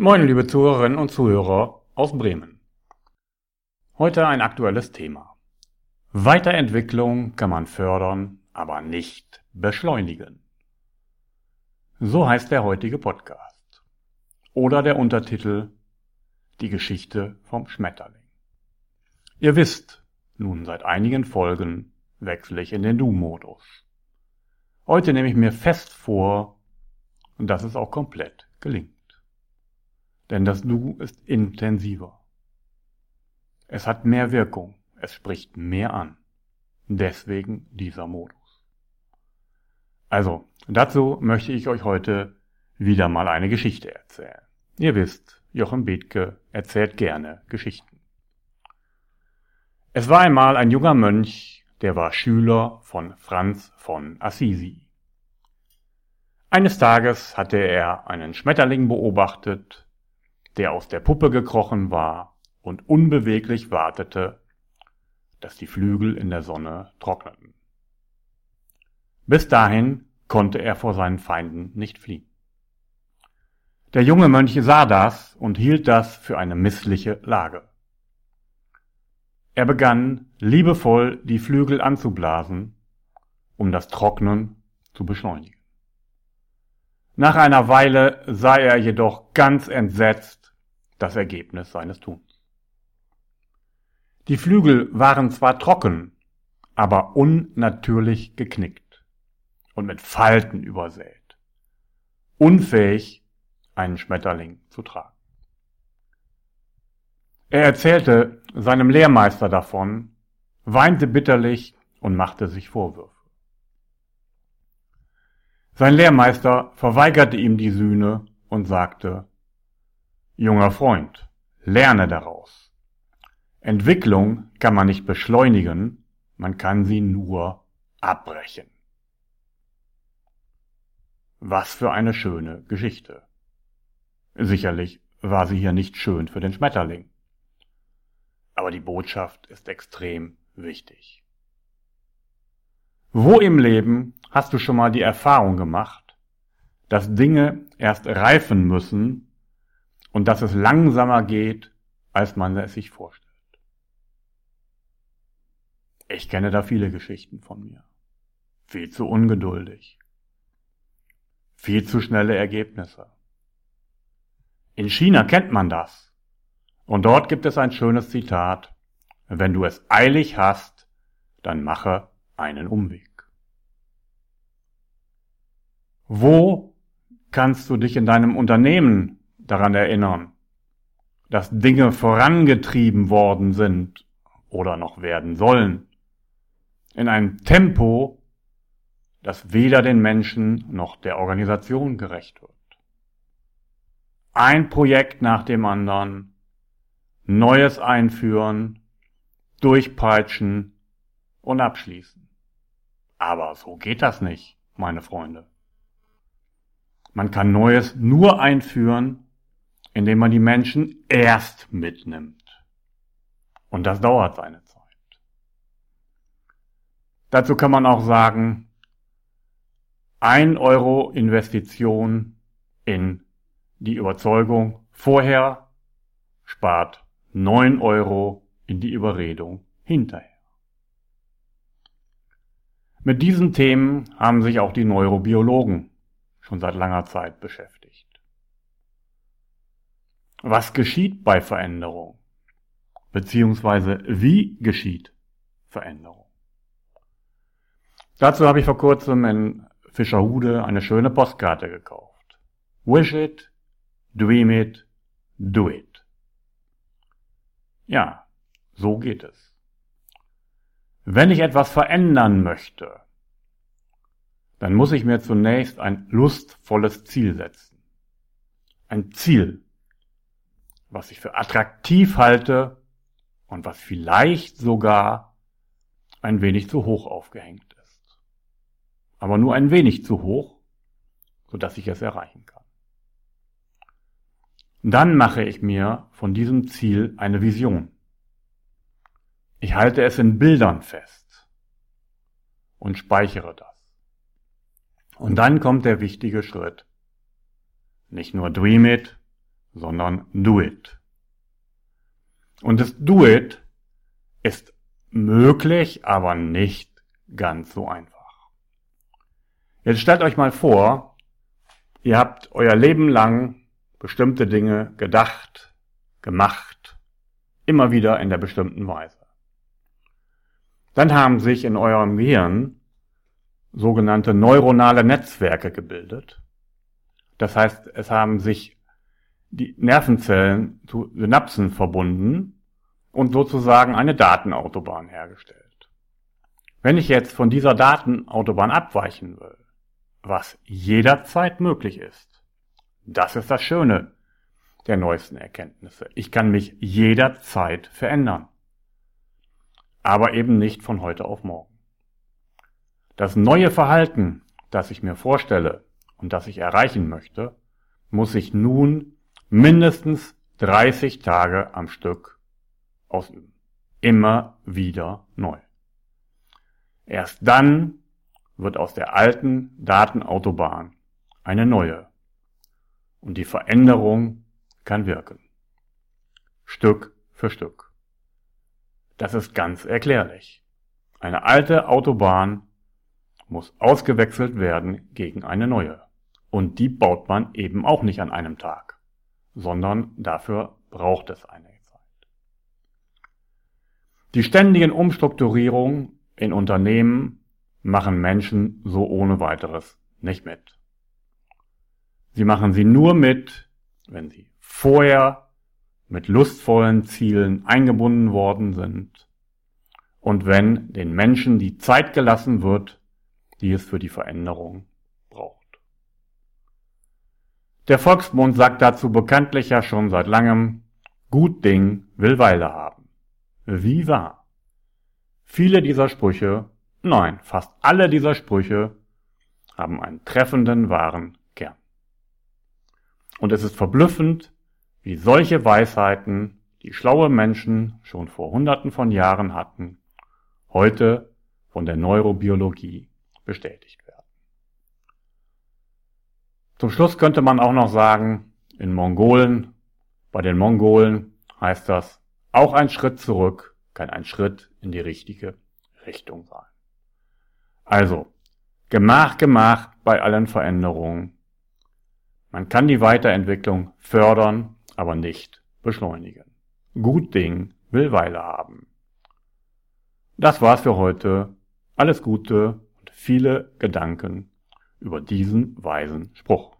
Moin, liebe Zuhörerinnen und Zuhörer aus Bremen. Heute ein aktuelles Thema. Weiterentwicklung kann man fördern, aber nicht beschleunigen. So heißt der heutige Podcast. Oder der Untertitel Die Geschichte vom Schmetterling. Ihr wisst, nun seit einigen Folgen wechsle ich in den Du-Modus. Heute nehme ich mir fest vor, dass es auch komplett gelingt. Denn das Du ist intensiver. Es hat mehr Wirkung, es spricht mehr an. Deswegen dieser Modus. Also, dazu möchte ich euch heute wieder mal eine Geschichte erzählen. Ihr wisst, Jochen Bethke erzählt gerne Geschichten. Es war einmal ein junger Mönch, der war Schüler von Franz von Assisi. Eines Tages hatte er einen Schmetterling beobachtet, der aus der Puppe gekrochen war und unbeweglich wartete, dass die Flügel in der Sonne trockneten. Bis dahin konnte er vor seinen Feinden nicht fliehen. Der junge Mönch sah das und hielt das für eine missliche Lage. Er begann liebevoll die Flügel anzublasen, um das Trocknen zu beschleunigen. Nach einer Weile sah er jedoch ganz entsetzt das Ergebnis seines Tuns. Die Flügel waren zwar trocken, aber unnatürlich geknickt und mit Falten übersät, unfähig, einen Schmetterling zu tragen. Er erzählte seinem Lehrmeister davon, weinte bitterlich und machte sich Vorwürfe. Sein Lehrmeister verweigerte ihm die Sühne und sagte, Junger Freund, lerne daraus. Entwicklung kann man nicht beschleunigen, man kann sie nur abbrechen. Was für eine schöne Geschichte. Sicherlich war sie hier nicht schön für den Schmetterling. Aber die Botschaft ist extrem wichtig. Wo im Leben hast du schon mal die Erfahrung gemacht, dass Dinge erst reifen müssen und dass es langsamer geht, als man es sich vorstellt? Ich kenne da viele Geschichten von mir. Viel zu ungeduldig. Viel zu schnelle Ergebnisse. In China kennt man das. Und dort gibt es ein schönes Zitat. Wenn du es eilig hast, dann mache einen Umweg. Wo kannst du dich in deinem Unternehmen daran erinnern, dass Dinge vorangetrieben worden sind oder noch werden sollen, in einem Tempo, das weder den Menschen noch der Organisation gerecht wird. Ein Projekt nach dem anderen, Neues einführen, durchpeitschen und abschließen. Aber so geht das nicht, meine Freunde. Man kann Neues nur einführen, indem man die Menschen erst mitnimmt. Und das dauert seine Zeit. Dazu kann man auch sagen, ein Euro Investition in die Überzeugung vorher spart neun Euro in die Überredung hinterher. Mit diesen Themen haben sich auch die Neurobiologen schon seit langer Zeit beschäftigt. Was geschieht bei Veränderung? Beziehungsweise wie geschieht Veränderung? Dazu habe ich vor kurzem in Fischerhude eine schöne Postkarte gekauft. Wish it, dream it, do it. Ja, so geht es. Wenn ich etwas verändern möchte, dann muss ich mir zunächst ein lustvolles Ziel setzen. Ein Ziel, was ich für attraktiv halte und was vielleicht sogar ein wenig zu hoch aufgehängt ist. Aber nur ein wenig zu hoch, sodass ich es erreichen kann. Dann mache ich mir von diesem Ziel eine Vision. Ich halte es in Bildern fest und speichere das. Und dann kommt der wichtige Schritt. Nicht nur dream it, sondern do it. Und das do it ist möglich, aber nicht ganz so einfach. Jetzt stellt euch mal vor, ihr habt euer Leben lang bestimmte Dinge gedacht, gemacht, immer wieder in der bestimmten Weise. Dann haben sich in eurem Gehirn sogenannte neuronale Netzwerke gebildet. Das heißt, es haben sich die Nervenzellen zu Synapsen verbunden und sozusagen eine Datenautobahn hergestellt. Wenn ich jetzt von dieser Datenautobahn abweichen will, was jederzeit möglich ist, das ist das Schöne der neuesten Erkenntnisse. Ich kann mich jederzeit verändern aber eben nicht von heute auf morgen. Das neue Verhalten, das ich mir vorstelle und das ich erreichen möchte, muss ich nun mindestens 30 Tage am Stück ausüben. Immer wieder neu. Erst dann wird aus der alten Datenautobahn eine neue. Und die Veränderung kann wirken. Stück für Stück. Das ist ganz erklärlich. Eine alte Autobahn muss ausgewechselt werden gegen eine neue. Und die baut man eben auch nicht an einem Tag, sondern dafür braucht es eine Zeit. Die ständigen Umstrukturierungen in Unternehmen machen Menschen so ohne weiteres nicht mit. Sie machen sie nur mit, wenn sie vorher mit lustvollen Zielen eingebunden worden sind und wenn den Menschen die Zeit gelassen wird, die es für die Veränderung. Der Volksmund sagt dazu bekanntlich ja schon seit langem, gut Ding will Weile haben. Wie wahr? Viele dieser Sprüche, nein, fast alle dieser Sprüche haben einen treffenden wahren Kern. Und es ist verblüffend, wie solche Weisheiten, die schlaue Menschen schon vor Hunderten von Jahren hatten, heute von der Neurobiologie bestätigt werden. Zum Schluss könnte man auch noch sagen, in Mongolen, bei den Mongolen heißt das, auch ein Schritt zurück kann ein Schritt in die richtige Richtung sein. Also, Gemach, Gemach bei allen Veränderungen. Man kann die Weiterentwicklung fördern aber nicht beschleunigen. Gut Ding will Weile haben. Das war's für heute. Alles Gute und viele Gedanken über diesen weisen Spruch.